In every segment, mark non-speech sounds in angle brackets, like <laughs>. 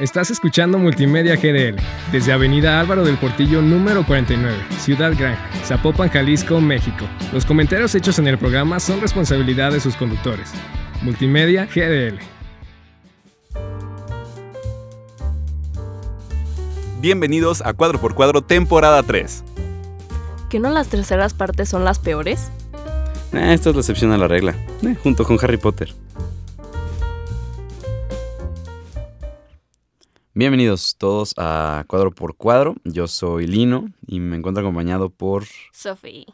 Estás escuchando Multimedia GDL desde Avenida Álvaro del Portillo número 49, Ciudad Gran, Zapopan, Jalisco, México. Los comentarios hechos en el programa son responsabilidad de sus conductores. Multimedia GDL. Bienvenidos a Cuadro por Cuadro temporada 3. ¿Que no las terceras partes son las peores? Eh, esta es la excepción a la regla, eh, junto con Harry Potter. Bienvenidos todos a Cuadro por Cuadro. Yo soy Lino y me encuentro acompañado por... Sophie.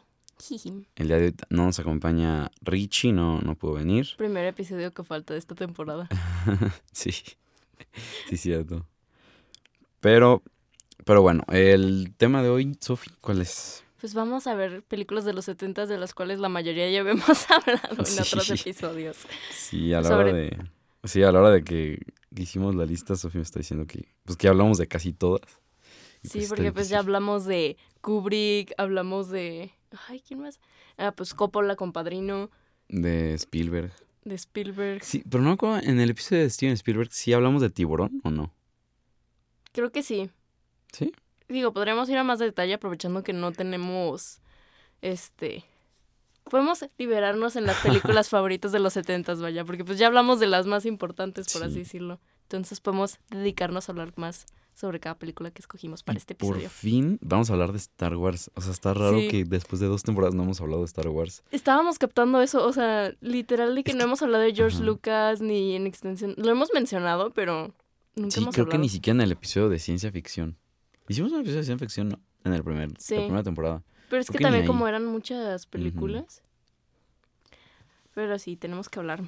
El día de hoy no nos acompaña Richie, no, no pudo venir. Primer episodio que falta de esta temporada. <laughs> sí, sí, cierto. Pero, pero bueno, el tema de hoy, Sophie, ¿cuál es? Pues vamos a ver películas de los 70 de las cuales la mayoría ya hemos <laughs> hablado en otros episodios. Sí, a la hora de... Sí, a la hora de que hicimos la lista, Sofía me está diciendo que, pues que hablamos de casi todas. sí, pues, porque pues ya hablamos de Kubrick, hablamos de... Ay, ¿quién más? Ah, pues Coppola, compadrino. De Spielberg. De Spielberg. Sí, pero no en el episodio de Steven Spielberg, ¿sí hablamos de tiburón o no? Creo que sí. ¿Sí? Digo, podríamos ir a más detalle aprovechando que no tenemos, este, podemos liberarnos en las películas <laughs> favoritas de los setentas, vaya, porque pues ya hablamos de las más importantes, por así decirlo. Entonces podemos dedicarnos a hablar más sobre cada película que escogimos para este episodio. Por fin vamos a hablar de Star Wars. O sea, está raro que después de dos temporadas no hemos hablado de Star Wars. Estábamos captando eso, o sea, literal de que no hemos hablado de George Lucas ni en extensión. Lo hemos mencionado, pero nunca sí, creo que ni siquiera en el episodio de ciencia ficción. Hicimos un episodio de ciencia ficción, ¿no? En el primer, la primera temporada. Pero es que, también como eran muchas películas. Pero sí, tenemos que hablar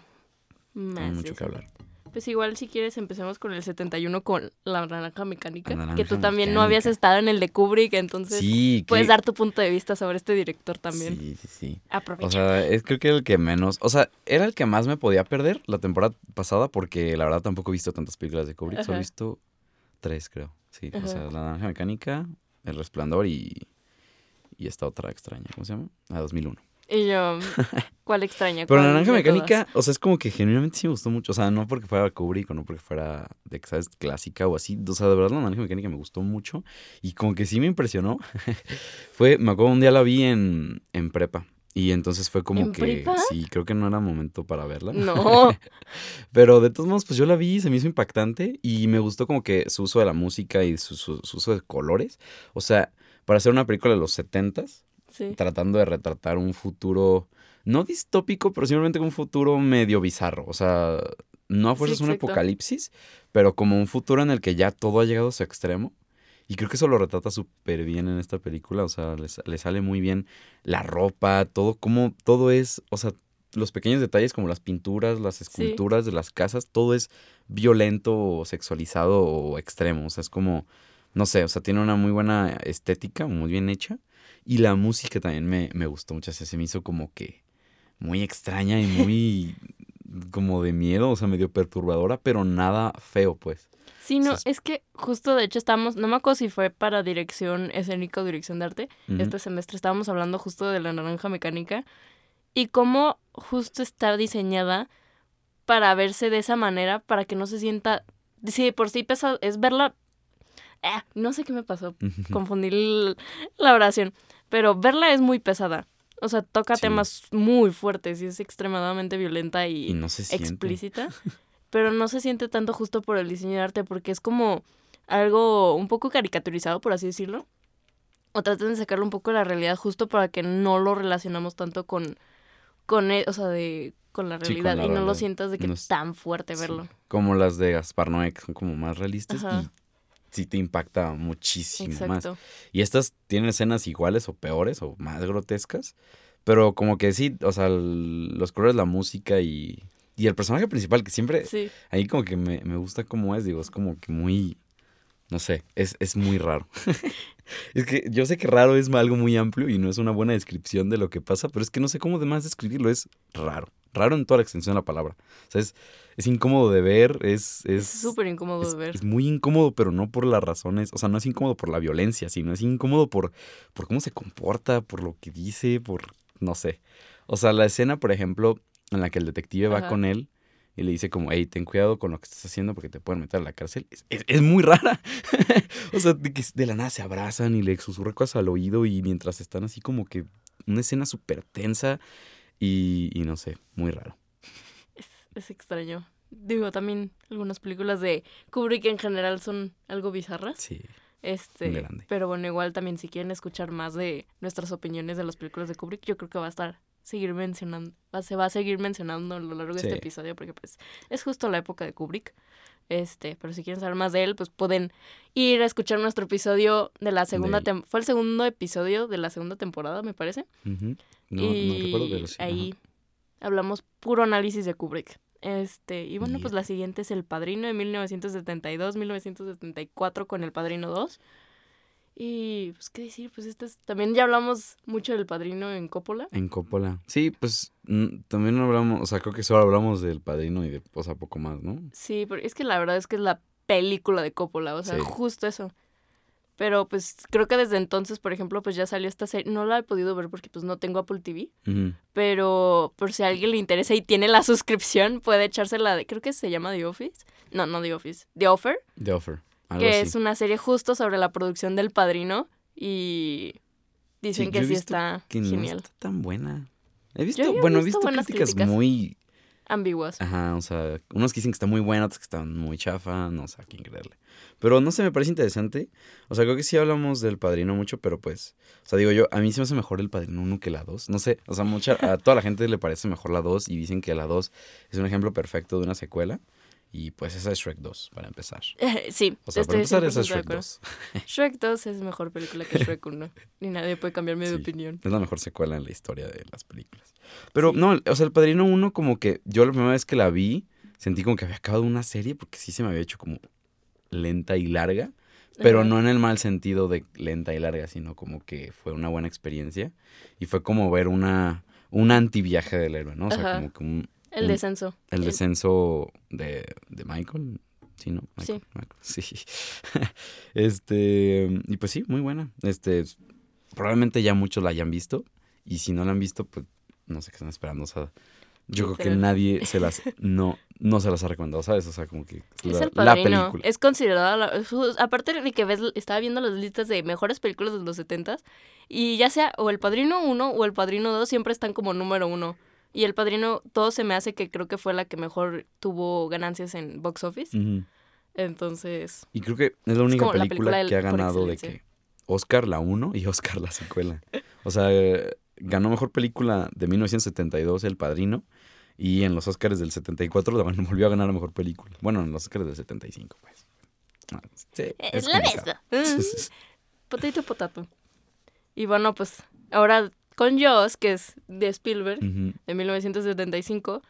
más. Hay mucho que hablar. Pues igual si quieres empecemos con el 71 con la naranja mecánica, que tú también no habías estado en el de Kubrick, entonces puedes dar tu punto de vista sobre este director también. Sí, sí, sí. Aprovecha. O sea, es, creo que era el que menos, o sea, era el que más me podía perder la temporada pasada porque la verdad tampoco he visto tantas películas de Kubrick, solo he visto tres creo. Sí, o sea, la naranja mecánica, el resplandor y, y esta otra extraña, ¿cómo se llama? La 2001. Y yo, ¿cuál extraña? <laughs> Pero naranja mecánica, o sea, es como que genuinamente sí me gustó mucho. O sea, no porque fuera Kubrick o no porque fuera de ¿sabes? clásica o así. O sea, de verdad la naranja mecánica me gustó mucho. Y como que sí me impresionó. <laughs> fue, me acuerdo un día la vi en, en prepa. Y entonces fue como que sí, creo que no era momento para verla. No. <laughs> Pero de todos modos, pues yo la vi y se me hizo impactante y me gustó como que su uso de la música y su, su uso de colores. O sea, para hacer una película de los setentas, tratando de retratar un futuro, no distópico, pero simplemente un futuro medio bizarro. O sea, no a fuerzas un apocalipsis, pero como un futuro en el que ya todo ha llegado a su extremo. Y creo que eso lo retrata súper bien en esta película. O sea, le, sale muy bien la ropa, todo, como todo es, o sea, los pequeños detalles como las pinturas, las esculturas de las casas, todo es violento o sexualizado o extremo. O sea, es como, no sé, o sea, tiene una muy buena estética, muy bien hecha. Y la música también me, me gustó mucho. O sea, se me hizo como que muy extraña y muy <laughs> como de miedo, o sea, medio perturbadora, pero nada feo, pues. Sí, no, es que justo de hecho estábamos, no me acuerdo si fue para dirección escénica o dirección de arte, este semestre estábamos hablando justo de la naranja mecánica y cómo justo está diseñada para verse de esa manera, para que no se sienta, sí, por sí pesado, es verla, eh, no sé qué me pasó, confundí la oración, pero verla es muy pesada. O sea, toca temas muy fuertes y es extremadamente violenta y, explícita. <laughs> pero no se siente tanto justo por el diseño de arte porque es como algo un poco caricaturizado, por así decirlo. O tratan de sacarlo un poco de la realidad justo para que no lo relacionamos tanto con, con e, o sea, de, con la realidad y no lo sientas de que es tan fuerte verlo. Como las de Gaspar Noé, que son como más realistas y sí te impacta muchísimo más. Y estas tienen escenas iguales o peores o más grotescas, pero como que sí, o sea, los colores, la música y, y el personaje principal, que siempre ahí como que me, me, gusta cómo es, digo, es como que muy, no sé, es, es muy raro. <laughs> es que yo sé que raro es algo muy amplio y no es una buena descripción de lo que pasa, pero es que no sé cómo demás describirlo, es raro. Raro en toda la extensión de la palabra. O sea, es, es incómodo de ver, es... Es súper incómodo de ver. Es muy incómodo, pero no por las razones, o sea, no es incómodo por la violencia, sino es incómodo por, por cómo se comporta, por lo que dice, por, no sé. O sea, la escena, por ejemplo, en la que el detective va con él y le dice como, hey, ten cuidado con lo que estás haciendo porque te pueden meter a la cárcel, es, muy rara. <laughs> o sea, de que de la nada se abrazan y le susurra cosas al oído y mientras están así como que una escena súper tensa y, y, no sé, muy raro. Es, extraño. Digo, también algunas películas de Kubrick en general son algo bizarras. Sí. Este, pero bueno, igual también si quieren escuchar más de nuestras opiniones de las películas de Kubrick, yo creo que va a estar seguir mencionando, se va a seguir mencionando a lo largo de este episodio porque pues es justo la época de Kubrick. Este, pero si quieren saber más de él, pues pueden ir a escuchar nuestro episodio de la segunda temporada. Fue el segundo episodio de la segunda temporada, me parece. no, y recuerdo, pero sí. Ahí hablamos puro análisis de Kubrick. Este, y bueno, pues la siguiente es El Padrino de 1972-1974 con El Padrino 2. Y pues qué decir, pues este es, también ya hablamos mucho del Padrino en Coppola. En Coppola. Sí, pues también hablamos, o sea, creo que solo hablamos del Padrino y de, o sea, poco más, ¿no? Sí, pero es que la verdad es que es la película de Coppola, o sea, justo eso. Pero pues creo que desde entonces, por ejemplo, pues ya salió esta serie. No la he podido ver porque pues no tengo Apple TV. Pero por si a alguien le interesa y tiene la <laughs> suscripción, puede echársela de... Creo que se llama The Office. No, no The Office. The Offer. The Offer. que es una serie justo sobre la producción del Padrino. Y dicen que sí está que genial. No está tan buena. He visto, bueno, he visto, críticas muy ambiguas. Ajá, o sea, unos que dicen que está muy buena, otros que están muy chafa, no sé a quién creerle. Pero no sé, me parece interesante. O sea, creo que sí hablamos del Padrino mucho, pero pues, o sea, digo yo, a mí se me hace mejor el Padrino 1 que la 2. No sé, o sea, mucha, a toda la gente le parece mejor la 2 y dicen que la 2 es un ejemplo perfecto de una secuela. Y pues esa es Shrek 2, para empezar. <laughs> sí. O sea, para empezar esa es Shrek 2. <laughs> Shrek 2 es mejor película que Shrek 1. Ni nadie puede cambiarme de opinión. Es la mejor secuela en la historia de las películas. Pero no, o sea, el Padrino 1 como que yo la primera vez que la vi sentí como que había acabado una serie porque sí se me había hecho como lenta y larga. Pero no en el mal sentido de lenta y larga, sino como que fue una buena experiencia. Y fue como ver una, un antiviaje del héroe, ¿no? O sea, como que un, el descenso. El, descenso de, de, Michael. Sí, ¿no? sí. sí. <laughs> este, y pues sí, muy buena. Este, probablemente ya muchos la hayan visto. Y si no la han visto, pues no sé qué están esperando. O sea, yo creo que nadie se las, no, no se las ha recomendado, ¿sabes? O sea, como que es la, película. Es considerada, la, aparte de que ves, estaba viendo las listas de mejores películas de los 70 y ya sea o El Padrino 1 o El Padrino 2 siempre están como número uno. Y El Padrino, todo se me hace que creo que fue la que mejor tuvo ganancias en box office. Entonces. Y creo que es la única película, que ha ganado de que Oscar la 1 y <laughs> Oscar la secuela. O sea, ganó mejor película de 1972 El Padrino. Y en los Oscars del 74 volvió a ganar la mejor película. Bueno, en los Oscars del 75, pues. Ah, sí, es, la misma. Potato, potato. Y bueno, pues ahora con Jaws, que es de Spielberg, de 1975.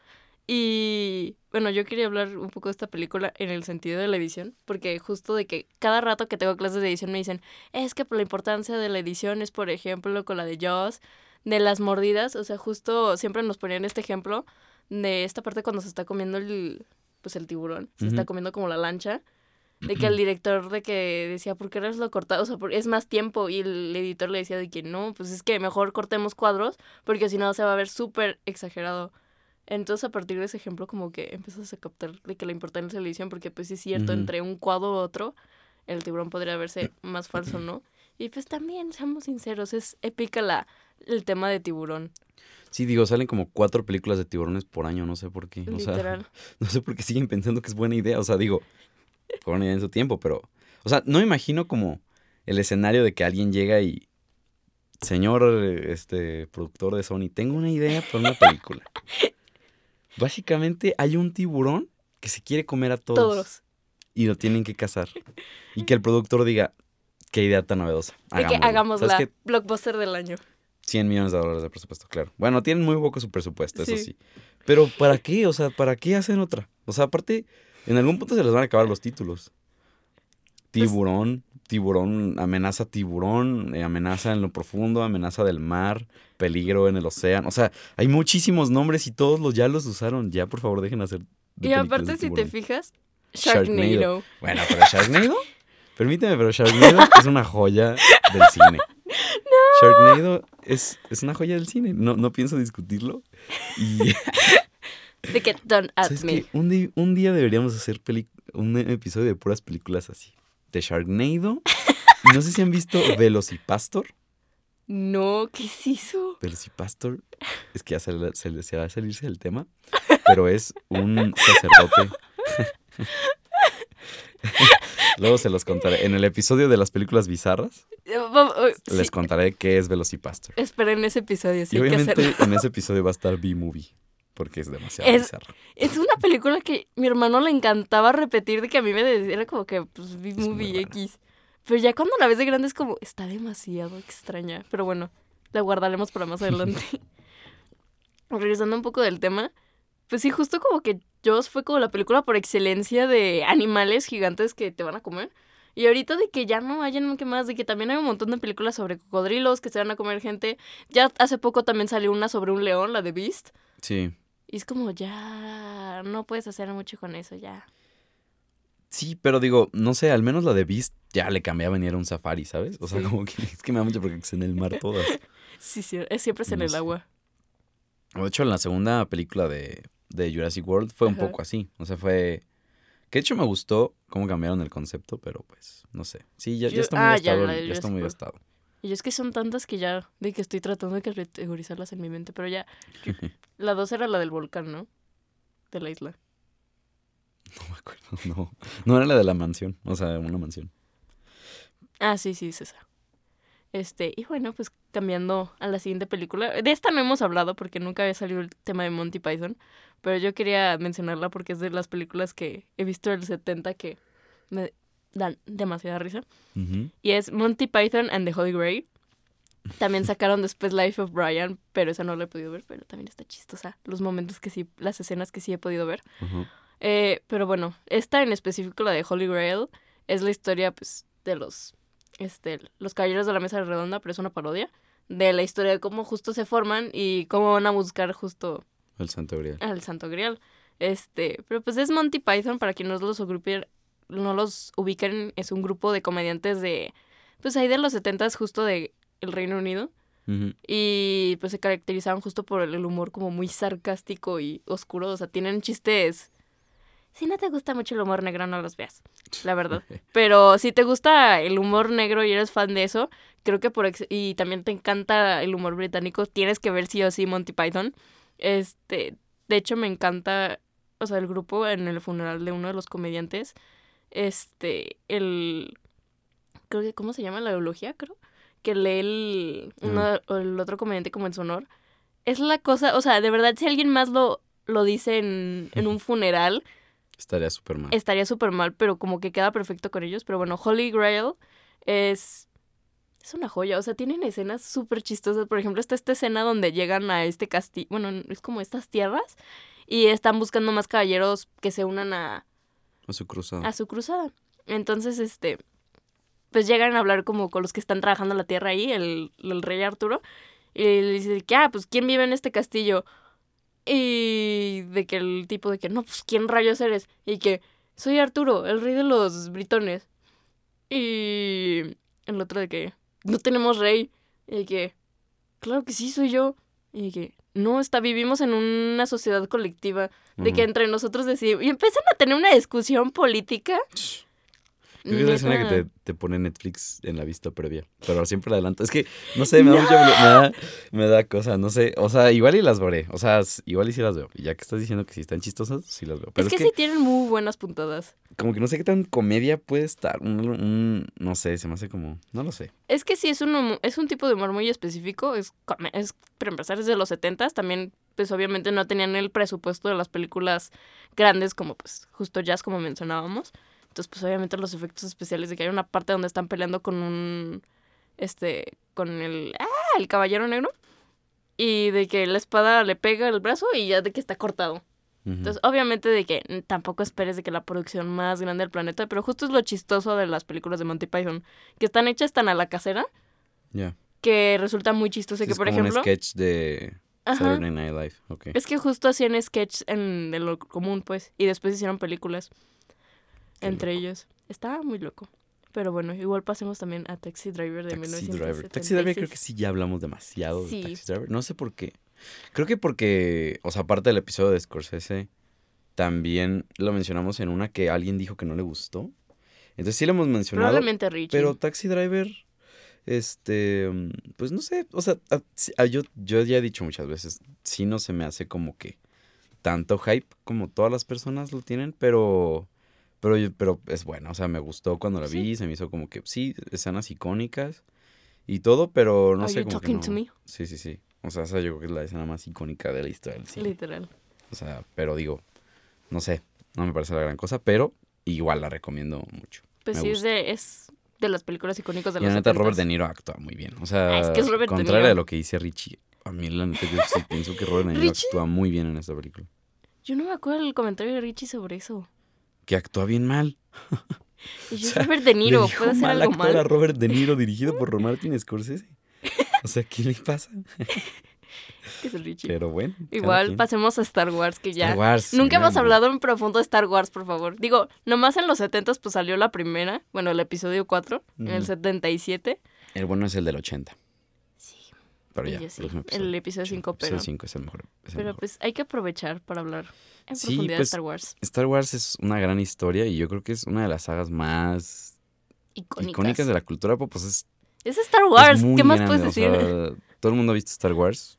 Y bueno, yo quería hablar un poco de esta película en el sentido de la edición, porque justo de que cada rato que tengo clases de edición me dicen, es que por la importancia de la edición es, por ejemplo, con la de Jaws, de las mordidas, o sea, justo siempre nos ponían este ejemplo de esta parte cuando se está comiendo el, pues el tiburón, se está comiendo como la lancha, de que el director de que decía, ¿por qué lo cortado? O sea, es más tiempo. Y el editor le decía de que no, pues es que mejor cortemos cuadros porque si no se va a ver súper exagerado. Entonces a partir de ese ejemplo como que empiezas a captar de que la importancia de la edición porque pues es cierto, entre un cuadro u otro el tiburón podría verse más falso, ¿no? Y pues también, seamos sinceros, es épica la, el tema de tiburón. Sí, digo, salen como cuatro películas de tiburones por año, no sé por qué. O sea, <laughs> no sé por qué siguen pensando que es buena idea. O sea, digo, fueron en su tiempo, pero, o sea, no me imagino como el escenario de que alguien llega y, señor, este, productor de Sony, tengo una idea para una película. <laughs> Básicamente hay un tiburón que se quiere comer a todos. Todos. Y lo tienen que cazar. Y que el productor diga, qué idea tan novedosa. Y que hagamos la blockbuster del año. 100 millones de dólares de presupuesto, claro. Bueno, tienen muy poco su presupuesto, eso sí. Pero ¿para qué? O sea, ¿para qué hacen otra? O sea, aparte, en algún punto se les van a acabar los títulos. Pues tiburón, tiburón, amenaza tiburón, eh, amenaza en lo profundo, amenaza del mar, peligro en el océano. O sea, hay muchísimos nombres y todos los ya los usaron. Ya, por favor, dejen hacer. y aparte, si te fijas, Sharknado. Bueno, pero Sharknado, permíteme, pero Sharknado es una joya del cine. <laughs> No. Sharknado es, es una joya del cine. No, no pienso discutirlo. Y <laughs> De que don't at me. Un, día, un día deberíamos hacer un episodio de puras películas así. De Sharknado. no sé si han visto Velocipastor. No, ¿qué es eso? Velocipastor. Es que ya se, se, va a salirse del tema. Pero es un sacerdote. <laughs> Luego se los contaré. En el episodio de las películas bizarras, eh, oh, les contaré qué es Velocipastor. Esperen ese episodio, sí. Y obviamente en ese episodio va a estar B-Movie. Porque es demasiado bizarro. Es una película que mi hermano le encantaba repetir de que a mí me decía, era como que, pues, B-Movie X. Pero ya cuando la ves de grande es como, está demasiado extraña. Pero bueno, la guardaremos para más adelante. <laughs> <laughs> Regresando un poco del tema, pues sí, justo como que Jaws fue como la película por excelencia de animales gigantes que te van a comer. Y ahorita de que ya no hayan que más, de que también hay un montón de películas sobre cocodrilos que se van a comer gente. Ya hace poco también salió una sobre un león, la de Beast. Sí. Y es como ya no puedes hacer mucho con eso, ya. Sí, pero digo, no sé, al menos la de Beast ya le cambiaba y era un safari, ¿sabes? O sea, como que <laughs> es que me da mucho porque es en el mar todas. <laughs> sí, sí, es siempre es en el agua. De hecho, en la segunda película de de Jurassic World fue un poco así. O sea, fue... Que de hecho me gustó cómo cambiaron el concepto, pero pues, no sé. Sí, ya, está muy ah, gastado. Ya, está muy gastado. Y es que son tantas que ya, de que estoy tratando de categorizarlas en mi mente, pero ya. <laughs> la dos era la del volcán, ¿no? De la isla. No me acuerdo, <laughs> no. No era la de la mansión, o sea, una mansión. Ah, sí, sí, César. Este, y bueno, pues cambiando a la siguiente película. De esta no hemos hablado porque nunca había salido el tema de Monty Python, pero yo quería mencionarla porque es de las películas que he visto del 70 que me dan demasiada risa. Y es Monty Python and the Holy Grail. También <laughs> sacaron después Life of Brian, pero esa no la he podido ver, pero también está chistosa. Los momentos que sí, las escenas que sí he podido ver. Eh, pero bueno, esta en específico, la de Holy Grail, es la historia pues de los este, Los Caballeros de la Mesa Redonda, pero es una parodia de la historia de cómo justo se forman y cómo van a buscar justo el Santo Grial. Al Santo Grial. Este, pero pues es Monty Python, para quien no los no los ubiquen, es un grupo de comediantes de, pues ahí de los setentas justo de el Reino Unido. Y pues se caracterizaban justo por el humor como muy sarcástico y oscuro. O sea, tienen chistes si no te gusta mucho el humor negro, no los veas, la verdad. <laughs> Pero si te gusta el humor negro y eres fan de eso, creo que por... y también te encanta el humor británico, tienes que ver sí o sí Monty Python. Este, de hecho me encanta, o sea, el grupo en el funeral de uno de los comediantes, este, el... Creo que, ¿cómo se llama? La eulogía, creo. Que lee el, uno, el otro comediante como en su honor. Es la cosa, o sea, de verdad, si alguien más lo, lo dice en, en un funeral Estaría súper mal. Estaría súper mal, pero como que queda perfecto con ellos. Pero bueno, Holy Grail es. Es una joya. O sea, tienen escenas súper chistosas. Por ejemplo, está esta escena donde llegan a este castillo. Bueno, es como estas tierras. Y están buscando más caballeros que se unan a. A su cruzada. A su cruzada. Entonces, este. Pues llegan a hablar como con los que están trabajando la tierra ahí, el, el rey Arturo. Y le dice que, ah, pues, ¿quién vive en este castillo? Y de que el tipo de que, no, pues, ¿quién rayos eres? Y que, soy Arturo, el rey de los britones. Y el otro de que, no tenemos rey. Y que, claro que sí, soy yo. Y que, no, está, vivimos en una sociedad colectiva. De que entre nosotros decidimos. Y empiezan a tener una discusión política. Creo que es la escena que te, te, pone Netflix en la vista previa. Pero siempre adelanto. Es que, no sé, me da, mucha, me da, me da cosa, no sé. O sea, igual y las veré. O sea, igual y sí las veo. Y ya que estás diciendo que sí están chistosas, sí las veo. Pero es, que, sí tienen muy buenas puntadas. Como que no sé qué tan comedia puede estar. Un, no sé, se me hace como. No lo sé. Es que sí, es un, es un tipo de humor muy específico. Es, es para empezar, es de los 70 También pues obviamente no tenían el presupuesto de las películas grandes como pues justo jazz como mencionábamos. Entonces, pues obviamente los efectos especiales de que hay una parte donde están peleando con un, este, con el, ah, el caballero negro. Y de que la espada le pega el brazo y ya de que está cortado. Entonces, obviamente de que tampoco esperes de que la producción más grande del planeta, pero justo es lo chistoso de las películas de Monty Python, que están hechas tan a la casera, que resulta muy chistoso que, por ejemplo... un sketch de Saturday Night Live, okay. Es que justo hacían sketch en de lo común, pues, y después hicieron películas entre ellos. Estaba muy loco. Pero bueno, igual pasemos también a Taxi Driver de Taxi Driver. Taxi Driver creo que sí ya hablamos demasiado de Taxi Driver. No sé por qué. Creo que porque, o sea, aparte del episodio de Scorsese, también lo mencionamos en una que alguien dijo que no le gustó. Entonces sí lo hemos mencionado. Probablemente Richie. Pero Taxi Driver, este, pues no sé, o sea, yo, yo ya he dicho muchas veces, sí no se me hace como que tanto hype como todas las personas lo tienen, pero, pero, pero es bueno, o sea, me gustó cuando la vi, se me hizo como que, sí, escenas icónicas y todo, pero no sé. cómo Sí, sí, sí. O sea, esa yo creo que es la escena más icónica de la historia del cine. Literal. O sea, pero digo, no sé, no me parece la gran cosa, pero igual la recomiendo mucho. Pues sí, es de, es de las películas icónicas de y los la neta, Robert De Niro actúa muy bien. O sea, ah, es contrario a lo que dice Richie, a mí la neta yo sí <laughs> pienso que Robert De Niro actúa muy bien en esta película. Yo no me acuerdo del comentario de Richie sobre eso. Que actúa bien mal. Y yo, Robert De Niro, ser algo mal. a Robert De Niro dirigido por Martin Scorsese. <laughs> O sea, ¿qué le pasa? que es el Richie. Pero bueno. Igual pasemos a Star Wars, que ya. Nunca hemos hablado en profundo de Star Wars, por favor. Digo, nomás en los 70 pues salió la primera, bueno, el episodio 4, en el 77. El bueno es el del 80. Sí. Pero ya, el episodio 5, pero. 5 es el mejor. pero pues hay que aprovechar para hablar en profundidad de pues, Star Wars. Star Wars es una gran historia y yo creo que es una de las sagas más icónicas, de la cultura pop. Pues es, es Star Wars, ¿qué más puedes decir? todo el mundo ha visto Star Wars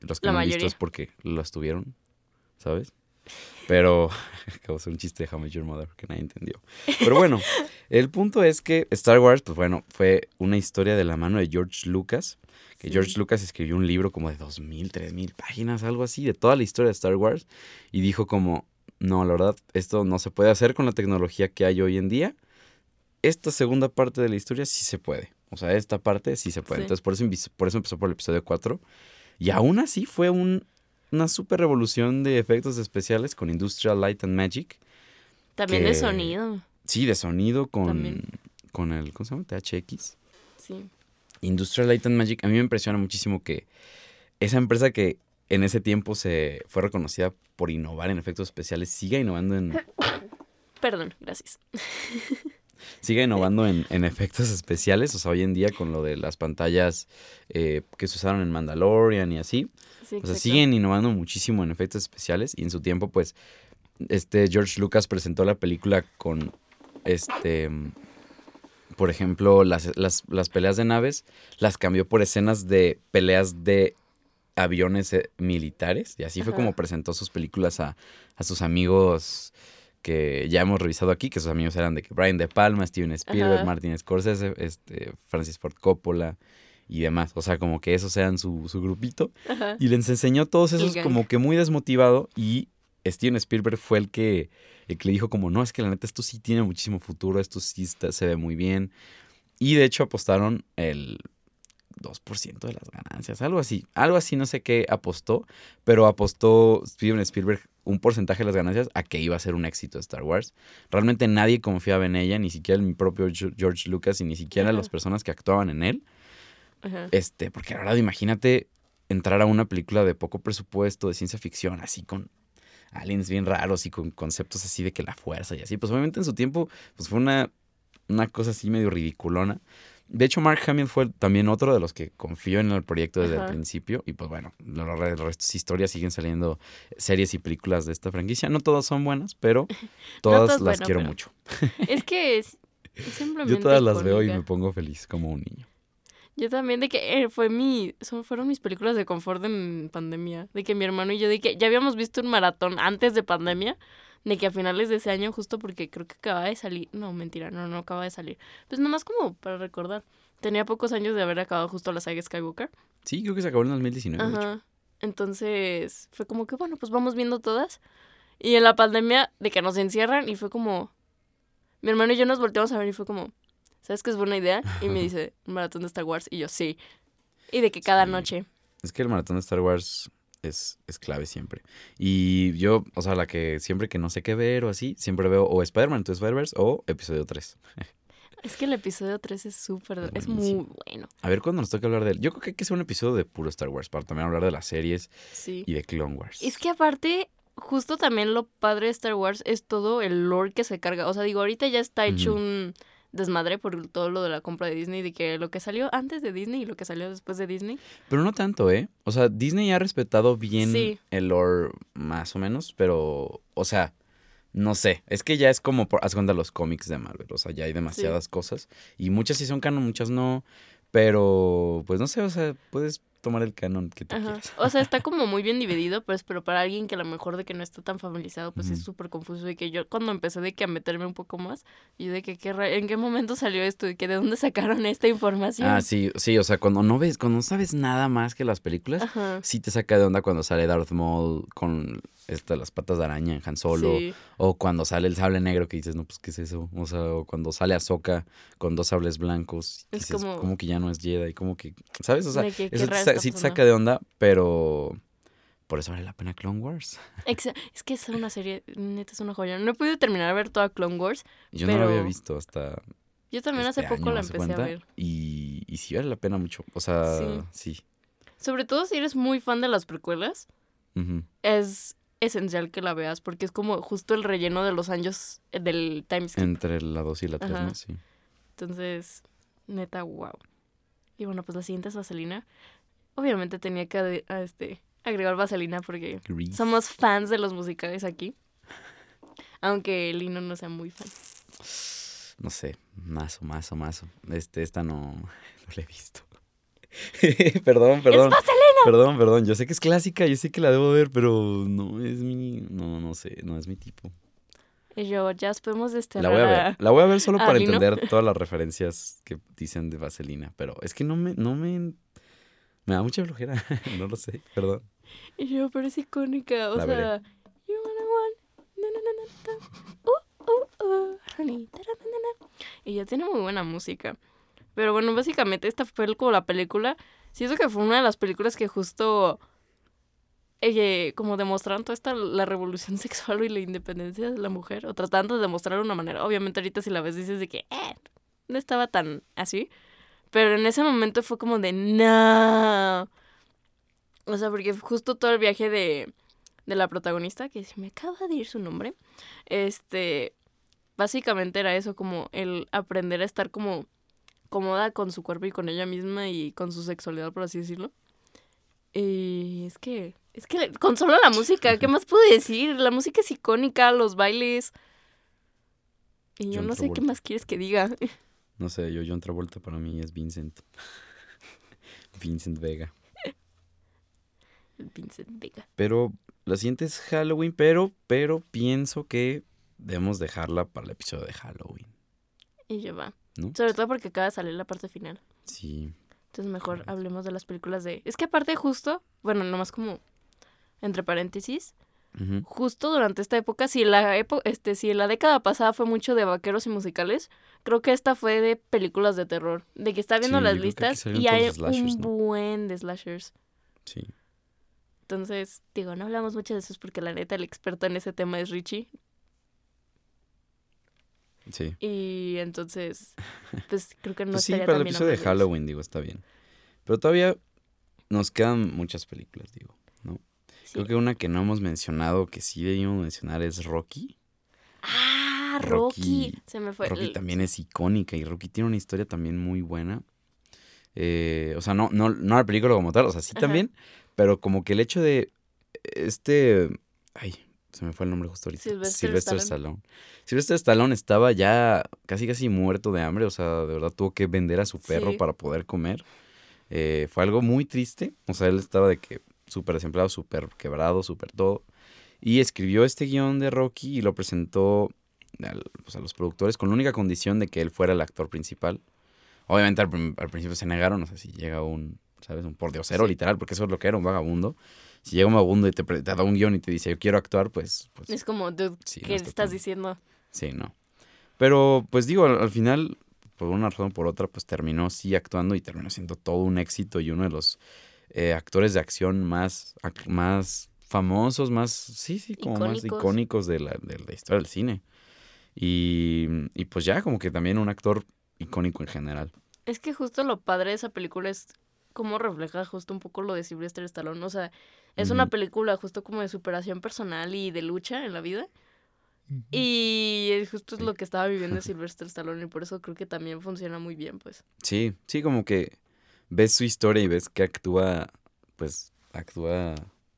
los que no han visto es porque las tuvieron, ¿sabes? Pero <laughs> ser un chiste de How Your Mother que nadie entendió. Pero bueno, el punto es que Star Wars, pues bueno, fue una historia de la mano de George Lucas. Que George Lucas escribió un libro como de 2.000, 3.000 páginas, algo así, de toda la historia de Star Wars. Y dijo como, no, la verdad, esto no se puede hacer con la tecnología que hay hoy en día. Esta segunda parte de la historia sí se puede. O sea, esta parte sí se puede. Entonces, por eso, por eso empezó por el episodio 4 y aún así fue una super revolución de efectos especiales con Industrial Light and Magic. También de sonido. Sí, de sonido con, con el, ¿cómo se llama? THX. Sí. Industrial Light and Magic, a mí me impresiona muchísimo que esa empresa que en ese tiempo se fue reconocida por innovar en efectos especiales, siga innovando en... Perdón, gracias. <laughs> sigue innovando en, efectos especiales, o sea, hoy en día con lo de las pantallas eh, que se usaron en Mandalorian y así. o sea, siguen innovando muchísimo en efectos especiales y en su tiempo, pues, este George Lucas presentó la película con, este, por ejemplo, las, las, peleas de naves, las cambió por escenas de peleas de aviones eh, militares y así fue como presentó sus películas a, a sus amigos que ya hemos revisado aquí, que sus amigos eran de que Brian De Palma, Steven Spielberg, Martin Scorsese, este, Francis Ford Coppola y demás. O sea, como que esos sean su, su grupito. Y les enseñó todos esos como que muy desmotivado y Steven Spielberg fue el que, el que le dijo como, no, es que la neta esto sí tiene muchísimo futuro, esto sí se ve muy bien. Y de hecho apostaron el 2% de las ganancias, algo así, algo así, no sé qué apostó, pero apostó Steven Spielberg un porcentaje de las ganancias a que iba a ser un éxito Star Wars. Realmente nadie confiaba en ella, ni siquiera el propio George Lucas y ni siquiera las personas que actuaban en él. Este, porque ahora imagínate entrar a una película de poco presupuesto, de ciencia ficción, así con aliens bien raros y con conceptos así de que la fuerza y así. Pues obviamente en su tiempo, pues fue una, una cosa así medio ridiculona. De hecho, Mark Hamill fue también otro de los que confió en el proyecto desde el principio. Y pues bueno, los restos historias siguen saliendo series y películas de esta franquicia. No todas son buenas, pero <laughs> todas las quiero mucho. Es que es simplemente. Yo todas las veo y me pongo feliz como un niño. Yo también, de que eh, fue mi, son, fueron mis películas de confort en pandemia. De que mi hermano y yo, de que ya habíamos visto un maratón antes de pandemia de que a finales de ese año, justo porque creo que acaba de salir, no, mentira, no, no acaba de salir. Pues nomás como para recordar, tenía pocos años de haber acabado justo la saga Skywalker. Sí, creo que se acabó en 2019. Ajá. Entonces fue como que, bueno, pues vamos viendo todas. Y en la pandemia, de que nos encierran, y fue como, mi hermano y yo nos volteamos a ver y fue como, ¿sabes qué es buena idea? Y me dice, un maratón de Star Wars, y yo, sí. Y de que cada noche. Es que el maratón de Star Wars es, es, clave siempre. Y yo, o sea, la que siempre que no sé qué ver o así, siempre veo o Spider-Man to Spider-Verse o episodio 3. <laughs> Es que el episodio 3 es súper, es muy bueno. A ver cuándo nos toca hablar de él. Yo creo que hay que hacer un episodio de puro Star Wars para también hablar de las series y de Clone Wars. Es que aparte, justo también lo padre de Star Wars es todo el lore que se carga. O sea, digo, ahorita ya está hecho un desmadre por todo lo de la compra de Disney, de que lo que salió antes de Disney y lo que salió después de Disney. Pero no tanto, ¿eh? O sea, Disney ha respetado bien el lore más o menos, pero, o sea, no sé, es que ya es como, por, haz cuenta los cómics de Marvel, o sea, ya hay demasiadas cosas. Y muchas sí son canon, muchas no, pero pues no sé, o sea, puedes tomar el canon que tú quieras. O sea, está <laughs> como muy bien dividido, pues, pero para alguien que a lo mejor de que no está tan familiarizado, pues es súper confuso. Y que yo cuando empecé de que a meterme un poco más, y de que, ¿en qué momento salió esto? Y que de dónde sacaron esta información. Ah, sí, sí, o sea, cuando no ves, cuando no sabes nada más que las películas, sí te saca de onda cuando sale Darth Maul con esta, las patas de araña en Han Solo, o cuando sale el sable negro que dices, no, pues, ¿qué es eso? O sea, o cuando sale Ahsoka con dos sables blancos, es como... que ya no es Jedi, como que, ¿sabes? O sea, sí te saca de onda, pero por eso vale la pena Clone Wars. <laughs> Es que es una serie, neta es una joya. No he podido terminar de ver toda Clone Wars. Yo no la había visto hasta. Yo también hace este poco la empecé a ver. Y, y sí vale la pena mucho. O sea, sí. Sobre todo si eres muy fan de las precuelas, es esencial que la veas porque es como justo el relleno de los años eh, del time Entre la 2 y la 3, ¿no? Sí. Entonces, neta, wow. Y bueno, pues la siguiente es Vaselina. Obviamente tenía que este, agregar Vaselina porque somos fans de los musicales aquí. Aunque Lino no sea muy fan. No sé, más o más o más. Este, esta no, <laughs> no la he visto. <laughs> perdón, perdón. Perdón, perdón. Yo sé que es clásica, yo sé que la debo ver, pero no es mi. No, no sé, no es mi tipo. Y yo, ya podemos este. La voy a ver. La voy a ver solo para entender <laughs> todas las referencias que dicen de Vaselina. Pero es que no me, no me me da mucha flojera, <laughs> no lo sé, perdón. Y yo, pero es icónica, o sea... Y ya tiene muy buena música. Pero bueno, básicamente esta fue como la película. Siento que fue una de las películas que justo eh, como demostraron toda esta la revolución <laughs> sexual y la independencia de la mujer. O tratando de demostrar de una manera. Obviamente ahorita si la ves dices de que eh, no estaba tan así. Pero en ese momento fue como de, no. O sea, porque justo todo el viaje de, de la protagonista, que se me acaba de ir su nombre, este, básicamente era eso, como el aprender a estar como cómoda con su cuerpo y con ella misma y con su sexualidad, por así decirlo. Y es que, es que con solo la música, ¿qué más puedo decir? La música es icónica, los bailes. Y yo no sé qué más quieres que diga. No sé, yo John Travolta para mí es Vincent. <laughs> Vincent Vega. Vincent Vega. Pero la siguiente es Halloween, pero, pero pienso que debemos dejarla para el episodio de Halloween. Y ya va. Sobre todo porque acaba de salir la parte final. Sí. Entonces mejor hablemos de las películas de... Es que aparte justo, bueno, nomás como entre paréntesis, Justo durante esta época, si la, este, si la década pasada fue mucho de vaqueros y musicales, creo que esta fue de películas de terror. De que está viendo las listas y hay un buen de slashers. Sí. Entonces, digo, no hablamos mucho de eso porque la neta el experto en ese tema es Richie. Sí. Y entonces, <laughs> pues creo que no pues Sí, para el episodio de Halloween, digo, está bien. Pero todavía nos quedan muchas películas, digo. Creo que una que no hemos mencionado, que sí debíamos mencionar, es Rocky. Ah, Rocky. Se me fue. Rocky también es icónica y Rocky tiene una historia también muy buena. Eh, o sea, no, no, no la película como tal, o sea, sí también, pero como que el hecho de este... Ay, se me fue el nombre justo ahorita. Sylvester, Stallone. Sylvester Stallone estaba ya casi casi muerto de hambre, o sea, de verdad tuvo que vender a su perro para poder comer. Eh, fue algo muy triste, o sea, él estaba de que súper desempleado, súper quebrado, súper todo. Y escribió este guion de Rocky y lo presentó pues, a los productores con la única condición de que él fuera el actor principal. Obviamente al, principio se negaron, o sea, si llega un, ¿sabes? Un pordiosero, literal, porque eso es lo que era, un vagabundo. Si llega un vagabundo y te, da un guion y te dice, yo quiero actuar, pues... pues es como, dude, ¿qué estás diciendo? Sí, no. Pero, pues digo, al, final, por una razón o por otra, pues terminó sí actuando y terminó siendo todo un éxito y uno de los eh, actores de acción más, más famosos, más, sí, sí, como más icónicos de la, de la historia del cine. Y, y pues ya, como que también un actor icónico en general. Es que justo lo padre de esa película es cómo refleja justo un poco lo de Sylvester Stallone. O sea, es una película justo como de superación personal y de lucha en la vida. Y justo es lo que estaba viviendo <laughs> Sylvester Stallone y por eso creo que también funciona muy bien, pues. Sí, sí, como que ves su historia y ves que actúa, pues, actúa,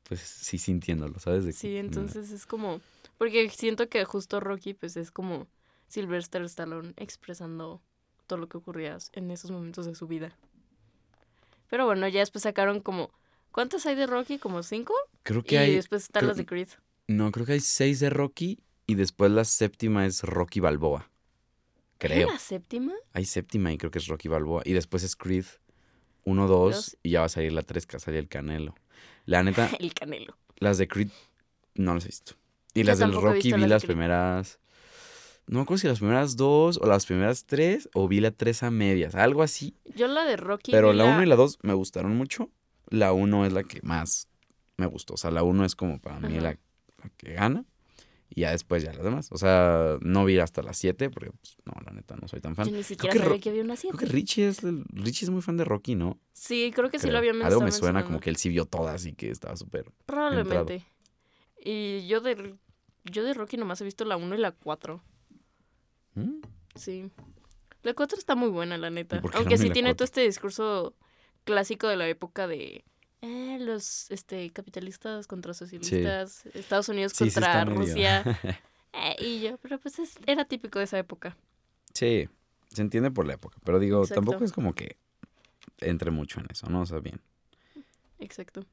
pues, sí sintiéndolo, ¿sabes? sí, entonces es como, porque siento que justo Rocky, pues, es como Sylvester Stallone expresando todo lo que ocurría en esos momentos de su vida. Pero bueno, ya después sacaron como, ¿cuántas hay de Rocky? ¿Como cinco? Creo que hay. Y después están las de Creed. No, creo que hay seis de Rocky y después la séptima es Rocky Balboa. Creo. ¿Hay la séptima? Hay séptima y creo que es Rocky Balboa. Y después es Creed 1, 2 y ya va a salir la 3 que va el Canelo. La neta. <laughs> el Canelo. Las de Creed no las he visto. Y las del Rocky vi las primeras. No me acuerdo si las primeras dos o las primeras tres o vi la tres a medias, algo así. Yo la de Rocky. Pero la 1 y la 2 me gustaron mucho. La 1 es la que más me gustó. O sea, la 1 es como para mí la, que gana. Y ya después ya las demás. O sea, no vi hasta las 7 porque, pues, no, la neta, no soy tan fan. Yo ni siquiera sabía que había una 7. Creo que Richie es, Richie es muy fan de Rocky, ¿no? Sí, creo que sí lo había mencionado. Algo me suena como que él sí vio todas y que estaba súper Probablemente. Y yo de, yo de Rocky nomás he visto la 1 y la 4. Sí. La 4 está muy buena, la neta. Aunque sí tiene todo este discurso clásico de la época de eh, los este, capitalistas contra socialistas, Estados Unidos contra Rusia. <laughs> Eh, y yo, pero pues era típico de esa época. Sí, se entiende por la época, pero digo, tampoco es como que entre mucho en eso, ¿no? O sea, bien. Exacto.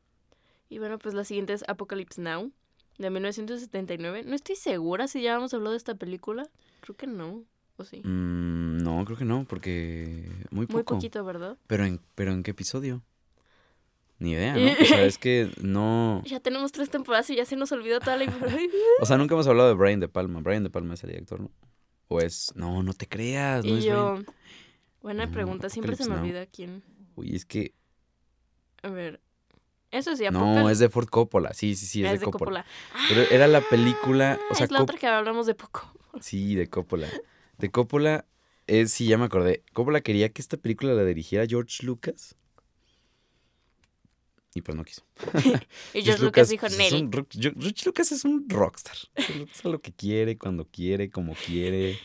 Y bueno, pues la siguiente es Apocalypse Now, de 1979. No estoy segura si ya hemos hablado de esta película. Creo que no. ¿O sí? Mm, no, creo que no, porque muy poco. Muy poquito, ¿verdad? Pero en, pero ¿en qué episodio? Ni idea, ¿no? O sea, <laughs> es que no... Ya tenemos tres temporadas y ya se nos olvidó toda la información. <laughs> o sea, nunca hemos hablado de Brian De Palma. Brian De Palma es el director, ¿no? O es... No, no te creas, no y yo... Buena pregunta, siempre se me olvida quién. Uy, es que... A ver... Eso sí, No, es de Ford Coppola. Sí, sí, sí, es, de, Coppola. Pero era la película... O sea, es la otra que hablamos de poco. Sí, de Coppola. De Coppola... Es, sí, ya me acordé. Coppola quería que esta película la dirigiera George Lucas. Y pues no quiso. <laughs> y George Lucas, dijo Nelly. George Lucas es un rockstar. Hace lo que quiere, cuando quiere, como quiere.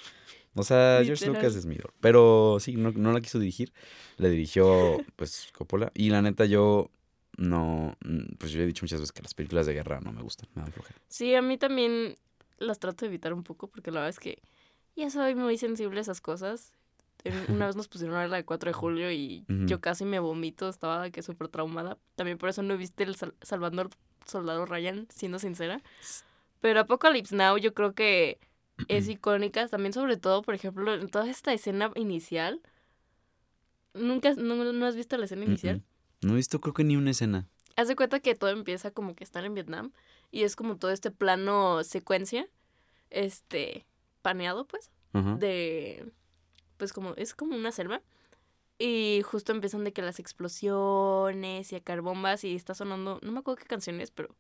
O sea, George Lucas es mi Pero sí, no, no la quiso dirigir. La dirigió, pues, Coppola. Y la neta, yo no. Pues yo he dicho muchas veces que las películas de guerra no me gustan, me dan flojera. Sí, a mí también las trato de evitar un poco porque la verdad es que ya soy muy sensible a esas cosas una vez nos pusieron a ver la de 4 de julio y <laughs> yo casi me vomito, estaba que súper traumada. También por eso no viste el Salvador Soldado Ryan, siendo sincera. Pero Apocalypse Now yo creo que <clears throat> es icónica, también sobre todo, por ejemplo, en toda esta escena inicial. ¿Nunca no, has visto la escena inicial? No he visto creo que ni una escena. Haz de cuenta que todo empieza como que están en Vietnam y es como todo este plano secuencia, este, paneado pues, de pues como, es como una selva. Y justo empiezan de que las explosiones y a bombas y está sonando, no me acuerdo qué canción es, pero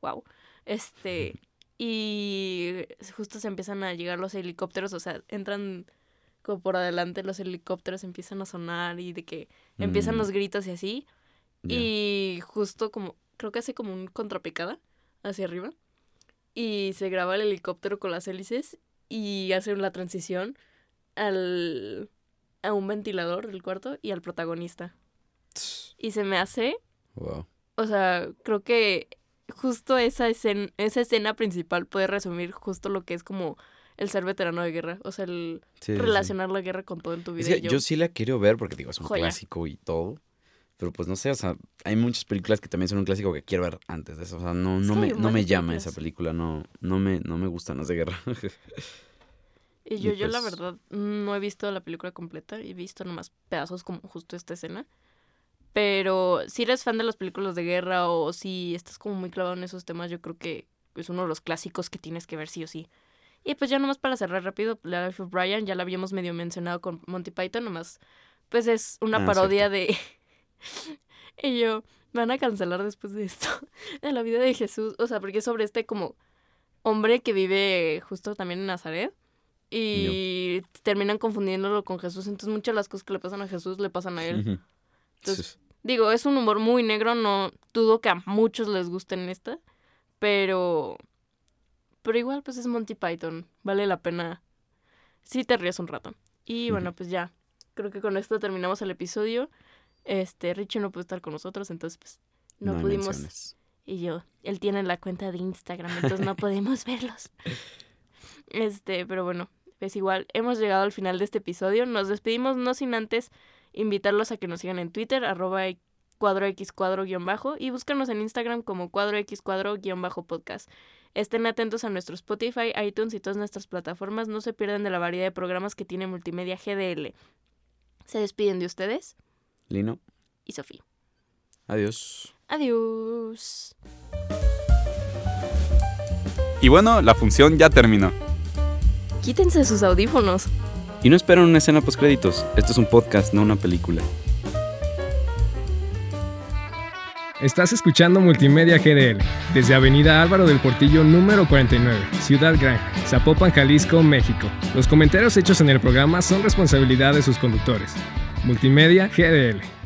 wow. Este, <laughs> y justo se empiezan a llegar los helicópteros, o sea, entran como por adelante los helicópteros empiezan a sonar y de que empiezan los mm. gritos y así. Y justo como, creo que hace como un contrapicada hacia arriba. Y se graba el helicóptero con las hélices y hace la transición al, a un ventilador del cuarto y al protagonista. Y se me hace... Wow. O sea, creo que justo esa escena, esa escena principal puede resumir justo lo que es como el ser veterano de guerra. O sea, el relacionar la guerra con todo en tu vida. yo... sí la quiero ver porque digo, es un clásico y todo. Pero pues no sé, o sea, hay muchas películas que también son un clásico que quiero ver antes de eso. O sea, no, no, me, no me llama esa película, no, no, me, no me gustan las de guerra. <laughs> Y yo, yo la pues verdad no he visto la película completa, he visto nomás pedazos como justo esta escena. Pero si eres fan de las películas de guerra o si estás como muy clavado en esos temas, yo creo que es uno de los clásicos que tienes que ver sí o sí. Y pues ya nomás para cerrar rápido, la Life of Brian ya la habíamos medio mencionado con Monty Python, nomás pues es una ah, parodia de... <laughs> y yo, van a cancelar después de esto, <laughs> de la vida de Jesús, o sea, porque es sobre este como hombre que vive justo también en Nazaret y terminan confundiéndolo con Jesús. Entonces muchas de las cosas que le pasan a Jesús le pasan a él. Entonces, digo, es un humor muy negro, no dudo que a muchos les gusten esta, pero pero igual pues es Monty Python, vale la pena. Sí te ríes un rato. Y bueno, pues ya, creo que con esto terminamos el episodio. Este, Richie no pudo estar con nosotros, entonces pues no, pudimos. Y yo, él tiene la cuenta de Instagram, entonces no <laughs> podemos verlos. Este, pero bueno, pues igual hemos llegado al final de este episodio. Nos despedimos no sin antes invitarlos a que nos sigan en Twitter, arroba cuadro x cuadro guion bajo y búscanos en Instagram como cuadro x cuadro guion bajo podcast. Estén atentos a nuestro Spotify, iTunes y todas nuestras plataformas. No se pierdan de la variedad de programas que tiene Multimedia GDL. Se despiden de ustedes. Lino. Y Sofía. Adiós. Adiós. Y bueno, la función ya terminó. Quítense sus audífonos. Y no esperen una escena post créditos. Esto es un podcast, no una película. Estás escuchando Multimedia GDL desde Avenida Álvaro del Portillo número 49, Ciudad Gran, Zapopan, Jalisco, México. Los comentarios hechos en el programa son responsabilidad de sus conductores. Multimedia GDL.